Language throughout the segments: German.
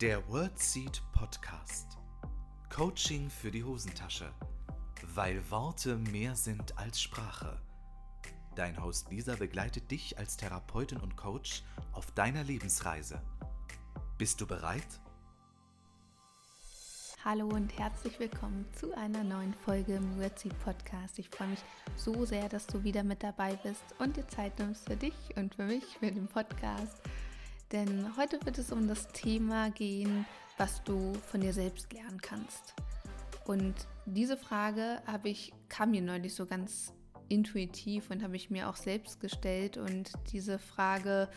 Der WordSeed Podcast. Coaching für die Hosentasche. Weil Worte mehr sind als Sprache. Dein Host Lisa begleitet dich als Therapeutin und Coach auf deiner Lebensreise. Bist du bereit? Hallo und herzlich willkommen zu einer neuen Folge im WordSeed Podcast. Ich freue mich so sehr, dass du wieder mit dabei bist und dir Zeit nimmst für dich und für mich, für den Podcast. Denn heute wird es um das Thema gehen, was du von dir selbst lernen kannst. Und diese Frage habe ich, kam mir neulich so ganz intuitiv und habe ich mir auch selbst gestellt. Und diese Frage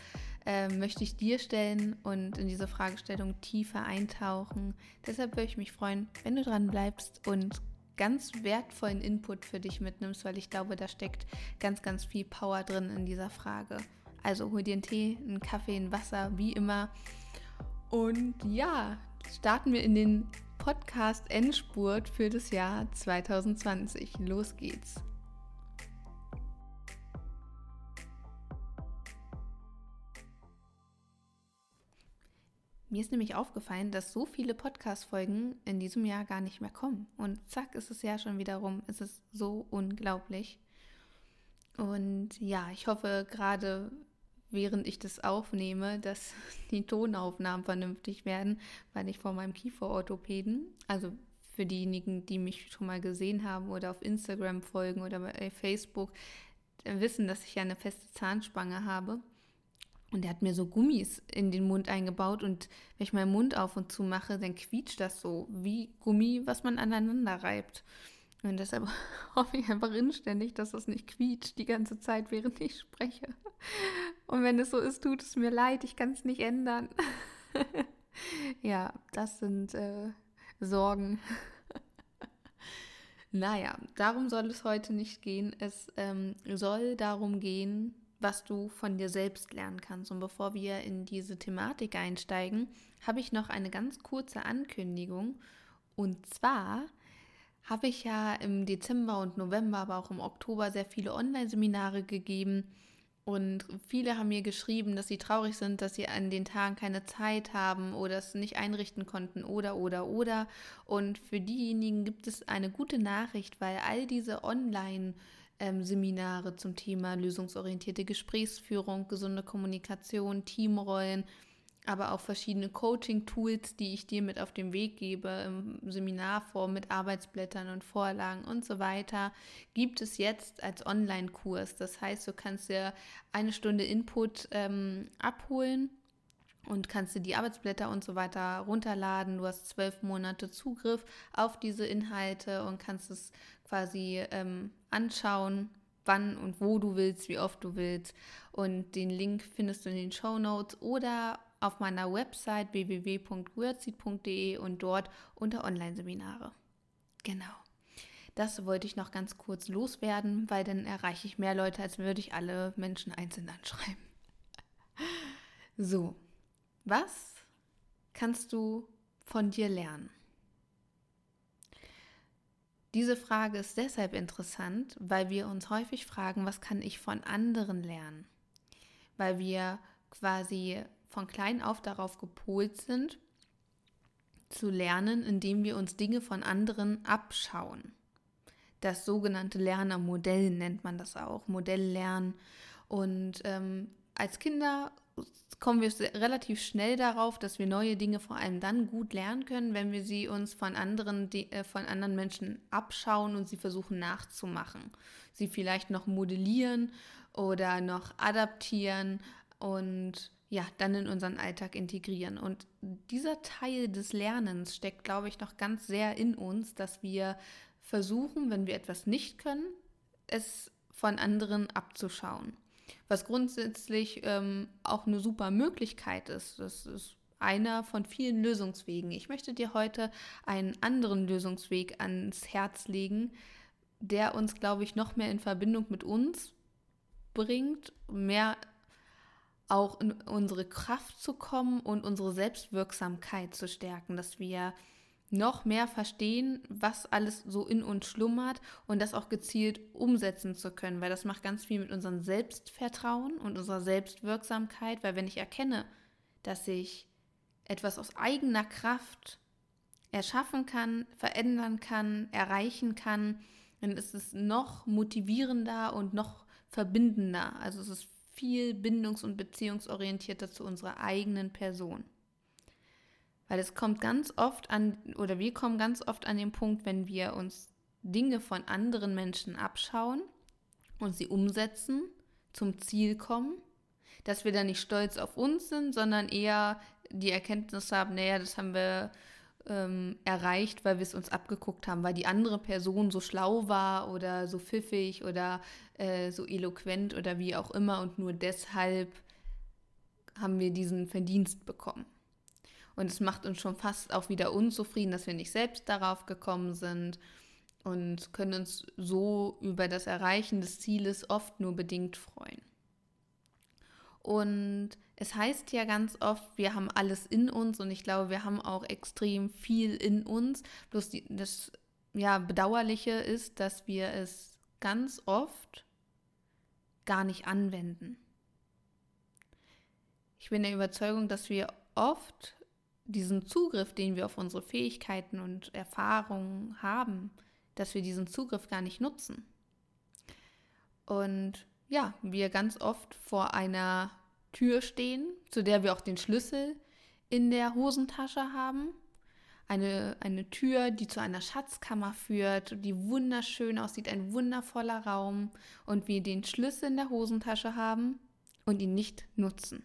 äh, möchte ich dir stellen und in diese Fragestellung tiefer eintauchen. Deshalb würde ich mich freuen, wenn du dran bleibst und ganz wertvollen Input für dich mitnimmst, weil ich glaube, da steckt ganz, ganz viel Power drin in dieser Frage. Also hol dir einen Tee, einen Kaffee, ein Wasser, wie immer. Und ja, starten wir in den Podcast Endspurt für das Jahr 2020. Los geht's. Mir ist nämlich aufgefallen, dass so viele Podcast-Folgen in diesem Jahr gar nicht mehr kommen. Und zack, ist es ja schon wieder rum. Es ist so unglaublich. Und ja, ich hoffe gerade während ich das aufnehme, dass die Tonaufnahmen vernünftig werden, weil ich vor meinem Kieferorthopäden, also für diejenigen, die mich schon mal gesehen haben oder auf Instagram folgen oder bei Facebook, wissen, dass ich ja eine feste Zahnspange habe. Und er hat mir so Gummis in den Mund eingebaut und wenn ich meinen Mund auf und zu mache, dann quietscht das so wie Gummi, was man aneinander reibt. Und deshalb hoffe ich einfach inständig, dass das nicht quietscht die ganze Zeit, während ich spreche. Und wenn es so ist, tut es mir leid, ich kann es nicht ändern. ja, das sind äh, Sorgen. naja, darum soll es heute nicht gehen. Es ähm, soll darum gehen, was du von dir selbst lernen kannst. Und bevor wir in diese Thematik einsteigen, habe ich noch eine ganz kurze Ankündigung. Und zwar habe ich ja im Dezember und November, aber auch im Oktober sehr viele Online-Seminare gegeben. Und viele haben mir geschrieben, dass sie traurig sind, dass sie an den Tagen keine Zeit haben oder es nicht einrichten konnten oder oder oder. Und für diejenigen gibt es eine gute Nachricht, weil all diese Online-Seminare zum Thema lösungsorientierte Gesprächsführung, gesunde Kommunikation, Teamrollen, aber auch verschiedene Coaching-Tools, die ich dir mit auf den Weg gebe, im Seminarform mit Arbeitsblättern und Vorlagen und so weiter, gibt es jetzt als Online-Kurs. Das heißt, du kannst dir eine Stunde Input ähm, abholen und kannst dir die Arbeitsblätter und so weiter runterladen. Du hast zwölf Monate Zugriff auf diese Inhalte und kannst es quasi ähm, anschauen, wann und wo du willst, wie oft du willst. Und den Link findest du in den Show Notes oder auf meiner Website www.wordseed.de und dort unter Online-Seminare. Genau. Das wollte ich noch ganz kurz loswerden, weil dann erreiche ich mehr Leute, als würde ich alle Menschen einzeln anschreiben. So, was kannst du von dir lernen? Diese Frage ist deshalb interessant, weil wir uns häufig fragen, was kann ich von anderen lernen? Weil wir quasi von klein auf darauf gepolt sind, zu lernen, indem wir uns Dinge von anderen abschauen. Das sogenannte Lernermodell nennt man das auch, Modelllernen. Und ähm, als Kinder kommen wir relativ schnell darauf, dass wir neue Dinge vor allem dann gut lernen können, wenn wir sie uns von anderen, äh, von anderen Menschen abschauen und sie versuchen nachzumachen. Sie vielleicht noch modellieren oder noch adaptieren und ja, dann in unseren Alltag integrieren. Und dieser Teil des Lernens steckt, glaube ich, noch ganz sehr in uns, dass wir versuchen, wenn wir etwas nicht können, es von anderen abzuschauen. Was grundsätzlich ähm, auch eine super Möglichkeit ist. Das ist einer von vielen Lösungswegen. Ich möchte dir heute einen anderen Lösungsweg ans Herz legen, der uns, glaube ich, noch mehr in Verbindung mit uns bringt, mehr auch in unsere Kraft zu kommen und unsere Selbstwirksamkeit zu stärken, dass wir noch mehr verstehen, was alles so in uns schlummert und das auch gezielt umsetzen zu können, weil das macht ganz viel mit unserem Selbstvertrauen und unserer Selbstwirksamkeit, weil wenn ich erkenne, dass ich etwas aus eigener Kraft erschaffen kann, verändern kann, erreichen kann, dann ist es noch motivierender und noch verbindender. Also es ist viel bindungs- und beziehungsorientierter zu unserer eigenen Person. Weil es kommt ganz oft an, oder wir kommen ganz oft an den Punkt, wenn wir uns Dinge von anderen Menschen abschauen und sie umsetzen, zum Ziel kommen, dass wir dann nicht stolz auf uns sind, sondern eher die Erkenntnis haben, naja, das haben wir ähm, erreicht, weil wir es uns abgeguckt haben, weil die andere Person so schlau war oder so pfiffig oder äh, so eloquent oder wie auch immer und nur deshalb haben wir diesen Verdienst bekommen. Und es macht uns schon fast auch wieder unzufrieden, dass wir nicht selbst darauf gekommen sind und können uns so über das Erreichen des Zieles oft nur bedingt freuen. Und es heißt ja ganz oft, wir haben alles in uns und ich glaube, wir haben auch extrem viel in uns. Bloß die, das ja, Bedauerliche ist, dass wir es ganz oft gar nicht anwenden. Ich bin der Überzeugung, dass wir oft diesen Zugriff, den wir auf unsere Fähigkeiten und Erfahrungen haben, dass wir diesen Zugriff gar nicht nutzen. Und ja, wir ganz oft vor einer Tür stehen, zu der wir auch den Schlüssel in der Hosentasche haben. Eine, eine Tür, die zu einer Schatzkammer führt, die wunderschön aussieht, ein wundervoller Raum und wir den Schlüssel in der Hosentasche haben und ihn nicht nutzen.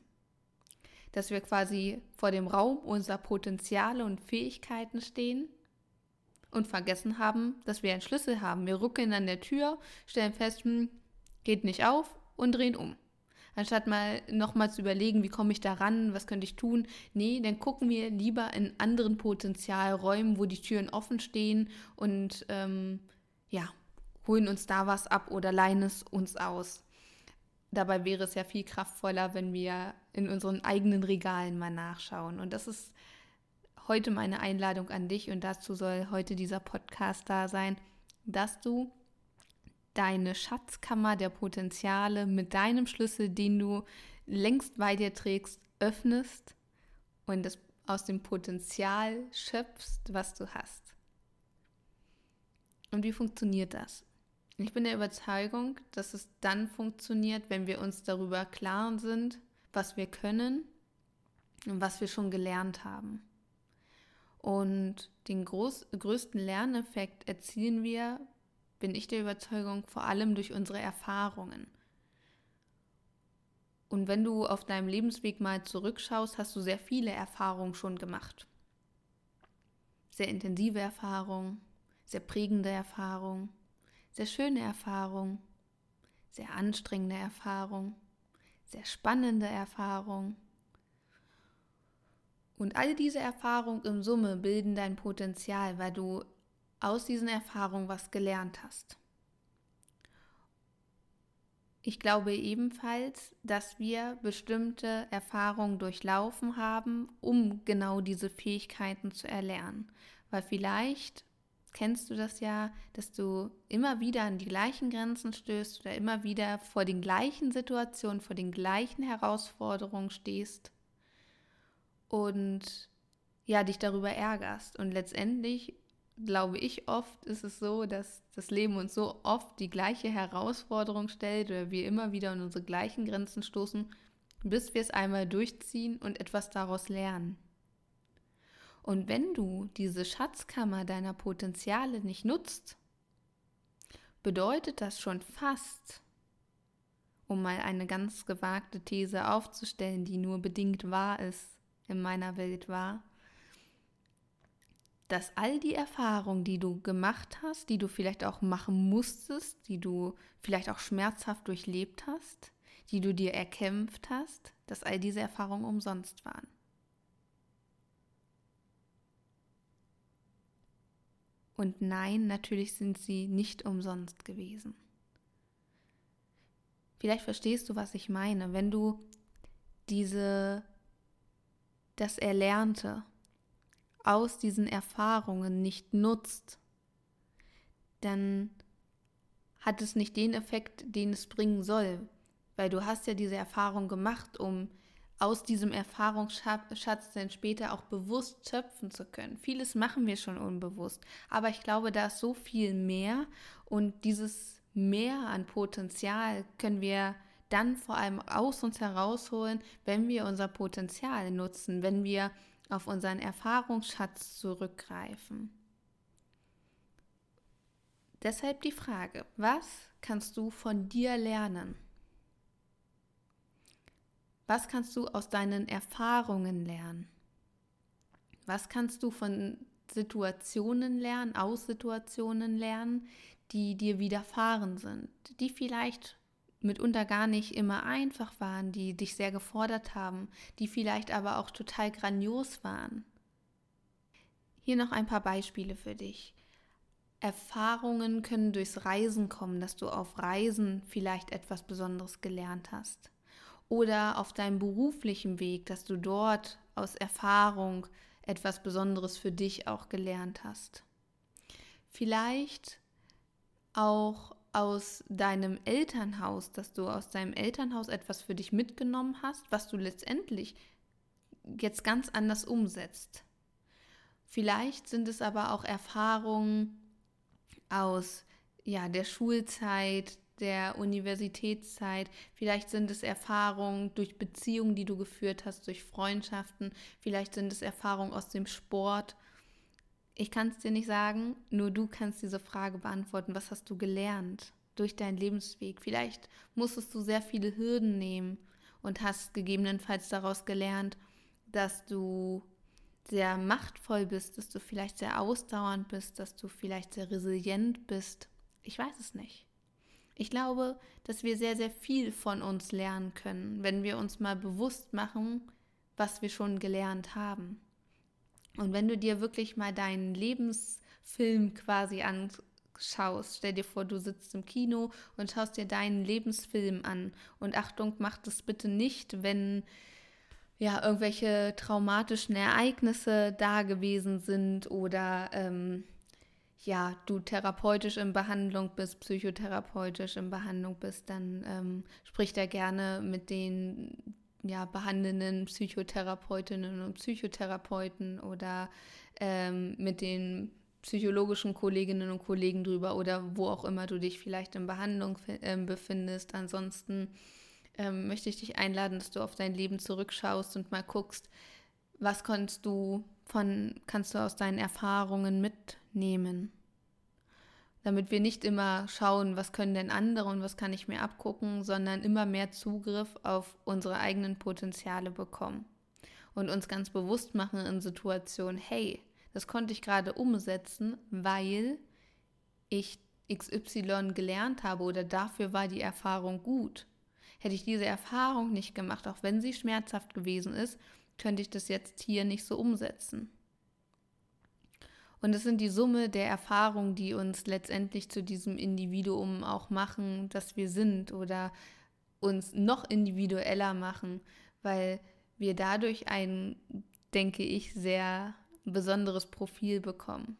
Dass wir quasi vor dem Raum unserer Potenziale und Fähigkeiten stehen und vergessen haben, dass wir einen Schlüssel haben. Wir ruckeln an der Tür, stellen fest, hm, geht nicht auf und drehen um. Anstatt mal nochmal zu überlegen, wie komme ich da ran, was könnte ich tun. Nee, dann gucken wir lieber in anderen Potenzialräumen, wo die Türen offen stehen und ähm, ja, holen uns da was ab oder leihen es uns aus. Dabei wäre es ja viel kraftvoller, wenn wir in unseren eigenen Regalen mal nachschauen. Und das ist heute meine Einladung an dich und dazu soll heute dieser Podcast da sein, dass du deine Schatzkammer der Potenziale mit deinem Schlüssel, den du längst bei dir trägst, öffnest und das aus dem Potenzial schöpfst, was du hast. Und wie funktioniert das? Ich bin der Überzeugung, dass es dann funktioniert, wenn wir uns darüber klar sind, was wir können und was wir schon gelernt haben. Und den groß, größten Lerneffekt erzielen wir, bin ich der Überzeugung, vor allem durch unsere Erfahrungen. Und wenn du auf deinem Lebensweg mal zurückschaust, hast du sehr viele Erfahrungen schon gemacht. Sehr intensive Erfahrungen, sehr prägende Erfahrungen, sehr schöne Erfahrungen, sehr anstrengende Erfahrungen, sehr spannende Erfahrungen. Und all diese Erfahrungen in Summe bilden dein Potenzial, weil du aus diesen Erfahrungen was gelernt hast. Ich glaube ebenfalls, dass wir bestimmte Erfahrungen durchlaufen haben, um genau diese Fähigkeiten zu erlernen. Weil vielleicht kennst du das ja, dass du immer wieder an die gleichen Grenzen stößt oder immer wieder vor den gleichen Situationen, vor den gleichen Herausforderungen stehst und ja, dich darüber ärgerst. Und letztendlich glaube ich, oft ist es so, dass das Leben uns so oft die gleiche Herausforderung stellt oder wir immer wieder an unsere gleichen Grenzen stoßen, bis wir es einmal durchziehen und etwas daraus lernen. Und wenn du diese Schatzkammer deiner Potenziale nicht nutzt, bedeutet das schon fast, um mal eine ganz gewagte These aufzustellen, die nur bedingt wahr ist, in meiner Welt wahr, dass all die Erfahrungen, die du gemacht hast, die du vielleicht auch machen musstest, die du vielleicht auch schmerzhaft durchlebt hast, die du dir erkämpft hast, dass all diese Erfahrungen umsonst waren. Und nein, natürlich sind sie nicht umsonst gewesen. Vielleicht verstehst du, was ich meine, wenn du diese das Erlernte aus diesen Erfahrungen nicht nutzt, dann hat es nicht den Effekt, den es bringen soll. Weil du hast ja diese Erfahrung gemacht, um aus diesem Erfahrungsschatz dann später auch bewusst schöpfen zu können. Vieles machen wir schon unbewusst, aber ich glaube, da ist so viel mehr und dieses Mehr an Potenzial können wir dann vor allem aus uns herausholen, wenn wir unser Potenzial nutzen, wenn wir auf unseren Erfahrungsschatz zurückgreifen. Deshalb die Frage, was kannst du von dir lernen? Was kannst du aus deinen Erfahrungen lernen? Was kannst du von Situationen lernen, aus Situationen lernen, die dir widerfahren sind, die vielleicht mitunter gar nicht immer einfach waren, die dich sehr gefordert haben, die vielleicht aber auch total grandios waren. Hier noch ein paar Beispiele für dich. Erfahrungen können durchs Reisen kommen, dass du auf Reisen vielleicht etwas Besonderes gelernt hast oder auf deinem beruflichen Weg, dass du dort aus Erfahrung etwas Besonderes für dich auch gelernt hast. Vielleicht auch aus deinem Elternhaus, dass du aus deinem Elternhaus etwas für dich mitgenommen hast, was du letztendlich jetzt ganz anders umsetzt. Vielleicht sind es aber auch Erfahrungen aus ja, der Schulzeit, der Universitätszeit, vielleicht sind es Erfahrungen durch Beziehungen, die du geführt hast, durch Freundschaften, vielleicht sind es Erfahrungen aus dem Sport. Ich kann es dir nicht sagen, nur du kannst diese Frage beantworten. Was hast du gelernt durch deinen Lebensweg? Vielleicht musstest du sehr viele Hürden nehmen und hast gegebenenfalls daraus gelernt, dass du sehr machtvoll bist, dass du vielleicht sehr ausdauernd bist, dass du vielleicht sehr resilient bist. Ich weiß es nicht. Ich glaube, dass wir sehr, sehr viel von uns lernen können, wenn wir uns mal bewusst machen, was wir schon gelernt haben. Und wenn du dir wirklich mal deinen Lebensfilm quasi anschaust, stell dir vor, du sitzt im Kino und schaust dir deinen Lebensfilm an. Und Achtung, mach das bitte nicht, wenn ja irgendwelche traumatischen Ereignisse da gewesen sind oder ähm, ja, du therapeutisch in Behandlung bist, psychotherapeutisch in Behandlung bist, dann ähm, sprich da gerne mit den ja, behandelnden Psychotherapeutinnen und Psychotherapeuten oder ähm, mit den psychologischen Kolleginnen und Kollegen drüber oder wo auch immer du dich vielleicht in Behandlung äh, befindest. Ansonsten ähm, möchte ich dich einladen, dass du auf dein Leben zurückschaust und mal guckst, was kannst du von, kannst du aus deinen Erfahrungen mitnehmen? Damit wir nicht immer schauen, was können denn andere und was kann ich mir abgucken, sondern immer mehr Zugriff auf unsere eigenen Potenziale bekommen. Und uns ganz bewusst machen in Situationen, hey, das konnte ich gerade umsetzen, weil ich XY gelernt habe oder dafür war die Erfahrung gut. Hätte ich diese Erfahrung nicht gemacht, auch wenn sie schmerzhaft gewesen ist, könnte ich das jetzt hier nicht so umsetzen. Und es sind die Summe der Erfahrungen, die uns letztendlich zu diesem Individuum auch machen, das wir sind oder uns noch individueller machen, weil wir dadurch ein, denke ich, sehr besonderes Profil bekommen.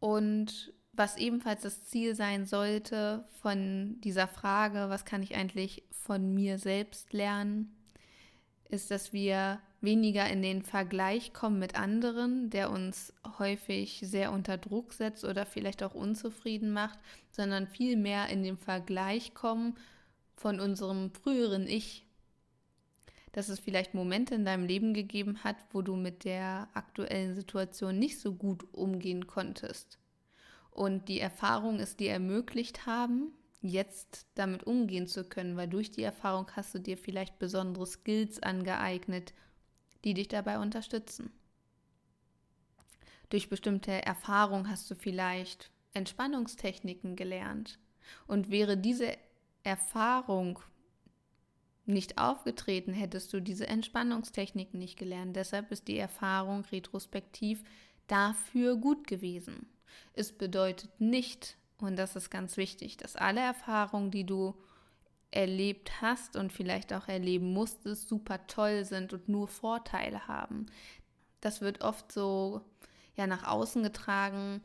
Und was ebenfalls das Ziel sein sollte von dieser Frage, was kann ich eigentlich von mir selbst lernen, ist, dass wir weniger in den Vergleich kommen mit anderen, der uns häufig sehr unter Druck setzt oder vielleicht auch unzufrieden macht, sondern viel mehr in den Vergleich kommen von unserem früheren Ich. Dass es vielleicht Momente in deinem Leben gegeben hat, wo du mit der aktuellen Situation nicht so gut umgehen konntest. Und die Erfahrung es dir ermöglicht haben, jetzt damit umgehen zu können, weil durch die Erfahrung hast du dir vielleicht besondere Skills angeeignet, die dich dabei unterstützen. Durch bestimmte Erfahrung hast du vielleicht Entspannungstechniken gelernt. Und wäre diese Erfahrung nicht aufgetreten, hättest du diese Entspannungstechniken nicht gelernt. Deshalb ist die Erfahrung retrospektiv dafür gut gewesen. Es bedeutet nicht, und das ist ganz wichtig, dass alle Erfahrungen, die du erlebt hast und vielleicht auch erleben musstest, super toll sind und nur Vorteile haben. Das wird oft so ja nach außen getragen.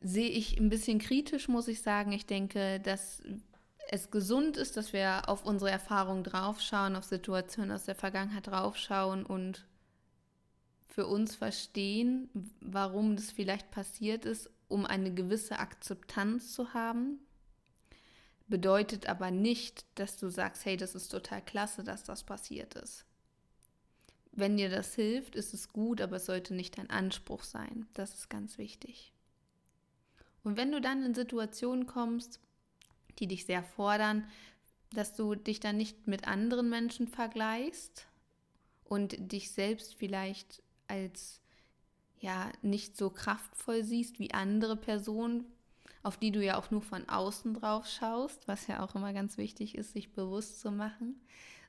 Sehe ich ein bisschen kritisch, muss ich sagen. Ich denke, dass es gesund ist, dass wir auf unsere Erfahrungen draufschauen, auf Situationen aus der Vergangenheit draufschauen und für uns verstehen, warum das vielleicht passiert ist, um eine gewisse Akzeptanz zu haben. Bedeutet aber nicht, dass du sagst, hey, das ist total klasse, dass das passiert ist. Wenn dir das hilft, ist es gut, aber es sollte nicht dein Anspruch sein. Das ist ganz wichtig. Und wenn du dann in Situationen kommst, die dich sehr fordern, dass du dich dann nicht mit anderen Menschen vergleichst und dich selbst vielleicht als ja nicht so kraftvoll siehst wie andere Personen, auf die du ja auch nur von außen drauf schaust, was ja auch immer ganz wichtig ist, sich bewusst zu machen,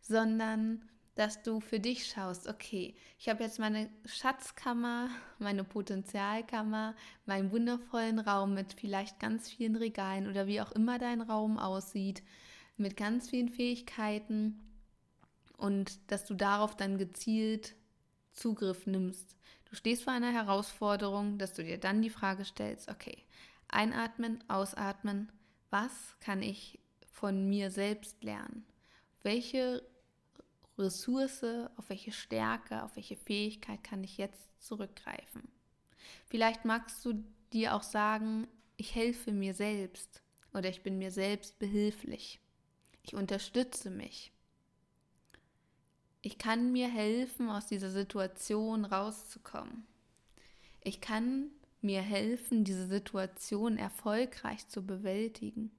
sondern dass du für dich schaust, okay, ich habe jetzt meine Schatzkammer, meine Potenzialkammer, meinen wundervollen Raum mit vielleicht ganz vielen Regalen oder wie auch immer dein Raum aussieht, mit ganz vielen Fähigkeiten und dass du darauf dann gezielt Zugriff nimmst. Du stehst vor einer Herausforderung, dass du dir dann die Frage stellst, okay, einatmen, ausatmen, was kann ich von mir selbst lernen? Welche Ressource, auf welche Stärke, auf welche Fähigkeit kann ich jetzt zurückgreifen. Vielleicht magst du dir auch sagen, ich helfe mir selbst oder ich bin mir selbst behilflich. Ich unterstütze mich. Ich kann mir helfen, aus dieser Situation rauszukommen. Ich kann mir helfen, diese Situation erfolgreich zu bewältigen.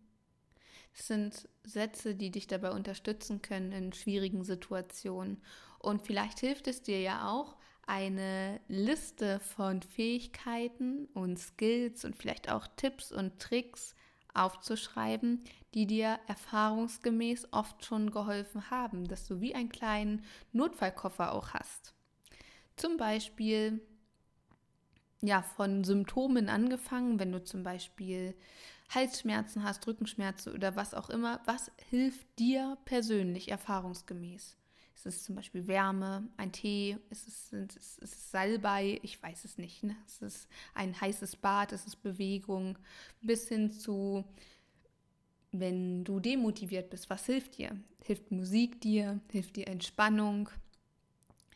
Das sind Sätze, die dich dabei unterstützen können in schwierigen Situationen. Und vielleicht hilft es dir ja auch, eine Liste von Fähigkeiten und Skills und vielleicht auch Tipps und Tricks aufzuschreiben, die dir erfahrungsgemäß oft schon geholfen haben, dass du wie einen kleinen Notfallkoffer auch hast. Zum Beispiel ja von Symptomen angefangen, wenn du zum Beispiel Halsschmerzen hast, Rückenschmerzen oder was auch immer, was hilft dir persönlich erfahrungsgemäß? Ist es zum Beispiel Wärme, ein Tee, ist es, ist es Salbei, ich weiß es nicht. Ne? Ist es ein heißes Bad, ist es Bewegung, bis hin zu, wenn du demotiviert bist, was hilft dir? Hilft Musik dir? Hilft dir Entspannung?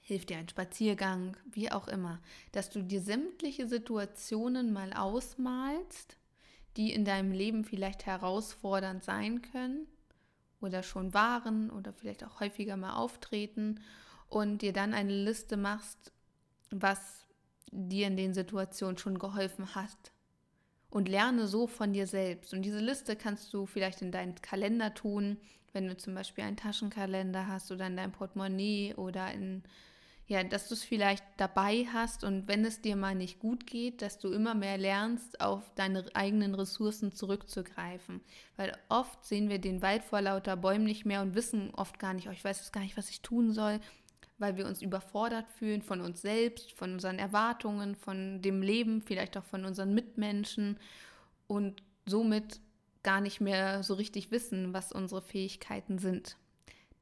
Hilft dir ein Spaziergang? Wie auch immer. Dass du dir sämtliche Situationen mal ausmalst die in deinem Leben vielleicht herausfordernd sein können oder schon waren oder vielleicht auch häufiger mal auftreten und dir dann eine Liste machst, was dir in den Situationen schon geholfen hat. Und lerne so von dir selbst. Und diese Liste kannst du vielleicht in deinen Kalender tun, wenn du zum Beispiel einen Taschenkalender hast oder in deinem Portemonnaie oder in ja, dass du es vielleicht dabei hast und wenn es dir mal nicht gut geht, dass du immer mehr lernst, auf deine eigenen Ressourcen zurückzugreifen. Weil oft sehen wir den Wald vor lauter Bäumen nicht mehr und wissen oft gar nicht, oh, ich weiß jetzt gar nicht, was ich tun soll, weil wir uns überfordert fühlen von uns selbst, von unseren Erwartungen, von dem Leben, vielleicht auch von unseren Mitmenschen und somit gar nicht mehr so richtig wissen, was unsere Fähigkeiten sind.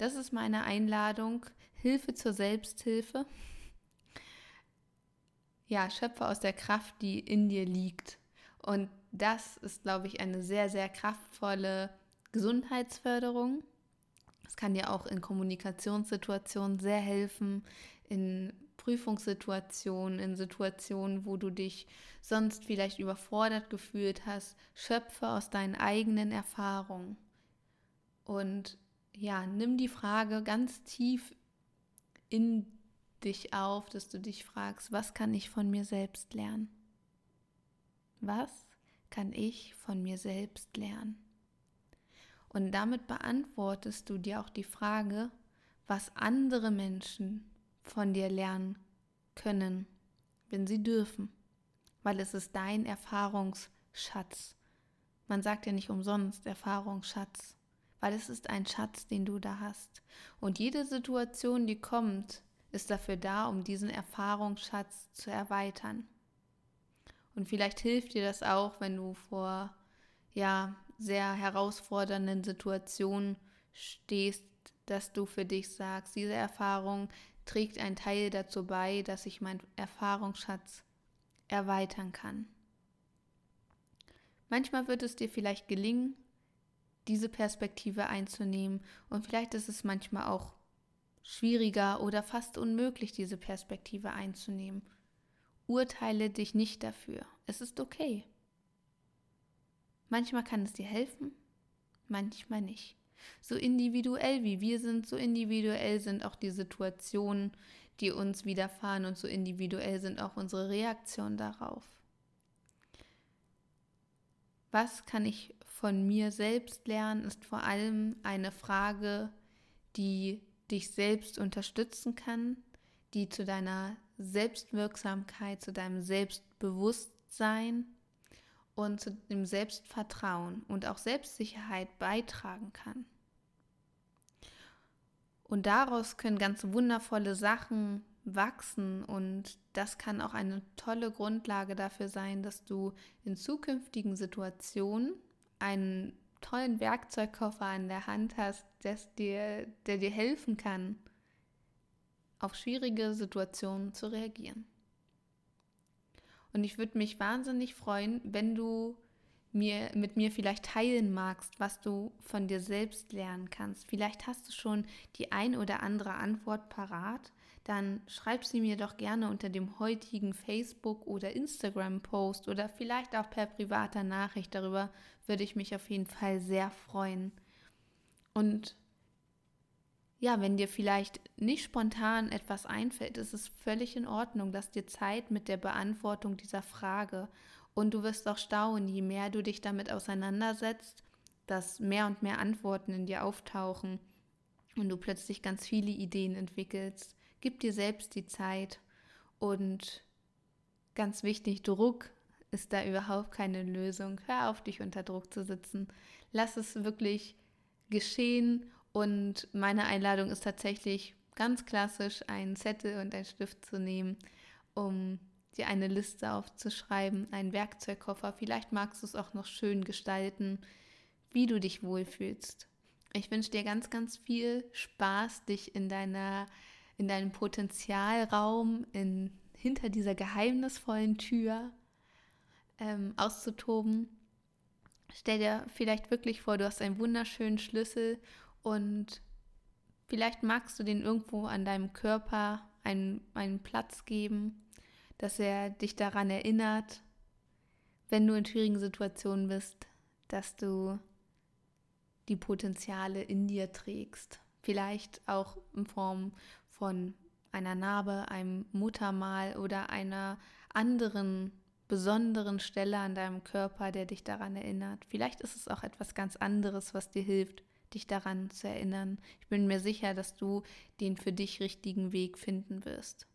Das ist meine Einladung, Hilfe zur Selbsthilfe. Ja, schöpfe aus der Kraft, die in dir liegt. Und das ist, glaube ich, eine sehr, sehr kraftvolle Gesundheitsförderung. Es kann dir auch in Kommunikationssituationen sehr helfen, in Prüfungssituationen, in Situationen, wo du dich sonst vielleicht überfordert gefühlt hast. Schöpfe aus deinen eigenen Erfahrungen. Und ja, nimm die Frage ganz tief in dich auf, dass du dich fragst, was kann ich von mir selbst lernen? Was kann ich von mir selbst lernen? Und damit beantwortest du dir auch die Frage, was andere Menschen von dir lernen können, wenn sie dürfen, weil es ist dein Erfahrungsschatz. Man sagt ja nicht umsonst Erfahrungsschatz weil es ist ein Schatz, den du da hast. Und jede Situation, die kommt, ist dafür da, um diesen Erfahrungsschatz zu erweitern. Und vielleicht hilft dir das auch, wenn du vor ja sehr herausfordernden Situationen stehst, dass du für dich sagst, diese Erfahrung trägt einen Teil dazu bei, dass ich meinen Erfahrungsschatz erweitern kann. Manchmal wird es dir vielleicht gelingen, diese Perspektive einzunehmen. Und vielleicht ist es manchmal auch schwieriger oder fast unmöglich, diese Perspektive einzunehmen. Urteile dich nicht dafür. Es ist okay. Manchmal kann es dir helfen, manchmal nicht. So individuell wie wir sind, so individuell sind auch die Situationen, die uns widerfahren und so individuell sind auch unsere Reaktionen darauf. Was kann ich von mir selbst lernen, ist vor allem eine Frage, die dich selbst unterstützen kann, die zu deiner Selbstwirksamkeit, zu deinem Selbstbewusstsein und zu dem Selbstvertrauen und auch Selbstsicherheit beitragen kann. Und daraus können ganz wundervolle Sachen wachsen und das kann auch eine tolle Grundlage dafür sein, dass du in zukünftigen Situationen einen tollen Werkzeugkoffer an der Hand hast, dir, der dir helfen kann, auf schwierige Situationen zu reagieren. Und ich würde mich wahnsinnig freuen, wenn du mir, mit mir vielleicht teilen magst, was du von dir selbst lernen kannst. Vielleicht hast du schon die ein oder andere Antwort parat. Dann schreib sie mir doch gerne unter dem heutigen Facebook- oder Instagram-Post oder vielleicht auch per privater Nachricht. Darüber würde ich mich auf jeden Fall sehr freuen. Und ja, wenn dir vielleicht nicht spontan etwas einfällt, ist es völlig in Ordnung. dass dir Zeit mit der Beantwortung dieser Frage. Und du wirst auch staunen, je mehr du dich damit auseinandersetzt, dass mehr und mehr Antworten in dir auftauchen und du plötzlich ganz viele Ideen entwickelst. Gib dir selbst die Zeit und ganz wichtig, Druck ist da überhaupt keine Lösung. Hör auf, dich unter Druck zu sitzen. Lass es wirklich geschehen und meine Einladung ist tatsächlich ganz klassisch, einen Zettel und einen Stift zu nehmen, um dir eine Liste aufzuschreiben, einen Werkzeugkoffer. Vielleicht magst du es auch noch schön gestalten, wie du dich wohlfühlst. Ich wünsche dir ganz, ganz viel Spaß, dich in deiner, in deinem Potenzialraum, in, hinter dieser geheimnisvollen Tür ähm, auszutoben. Stell dir vielleicht wirklich vor, du hast einen wunderschönen Schlüssel und vielleicht magst du den irgendwo an deinem Körper einen, einen Platz geben dass er dich daran erinnert, wenn du in schwierigen Situationen bist, dass du die Potenziale in dir trägst. Vielleicht auch in Form von einer Narbe, einem Muttermal oder einer anderen besonderen Stelle an deinem Körper, der dich daran erinnert. Vielleicht ist es auch etwas ganz anderes, was dir hilft, dich daran zu erinnern. Ich bin mir sicher, dass du den für dich richtigen Weg finden wirst.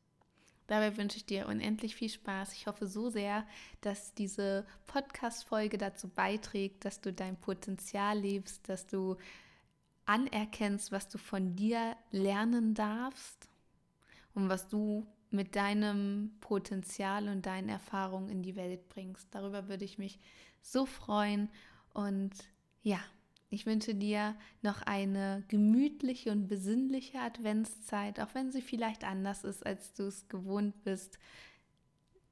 Dabei wünsche ich dir unendlich viel Spaß. Ich hoffe so sehr, dass diese Podcast-Folge dazu beiträgt, dass du dein Potenzial lebst, dass du anerkennst, was du von dir lernen darfst und was du mit deinem Potenzial und deinen Erfahrungen in die Welt bringst. Darüber würde ich mich so freuen. Und ja, ich wünsche dir noch eine gemütliche und besinnliche Adventszeit, auch wenn sie vielleicht anders ist, als du es gewohnt bist.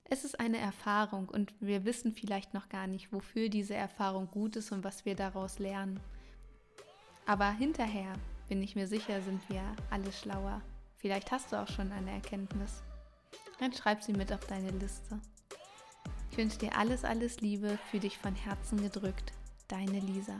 Es ist eine Erfahrung und wir wissen vielleicht noch gar nicht, wofür diese Erfahrung gut ist und was wir daraus lernen. Aber hinterher, bin ich mir sicher, sind wir alle schlauer. Vielleicht hast du auch schon eine Erkenntnis. Dann schreib sie mit auf deine Liste. Ich wünsche dir alles, alles Liebe, für dich von Herzen gedrückt. Deine Lisa.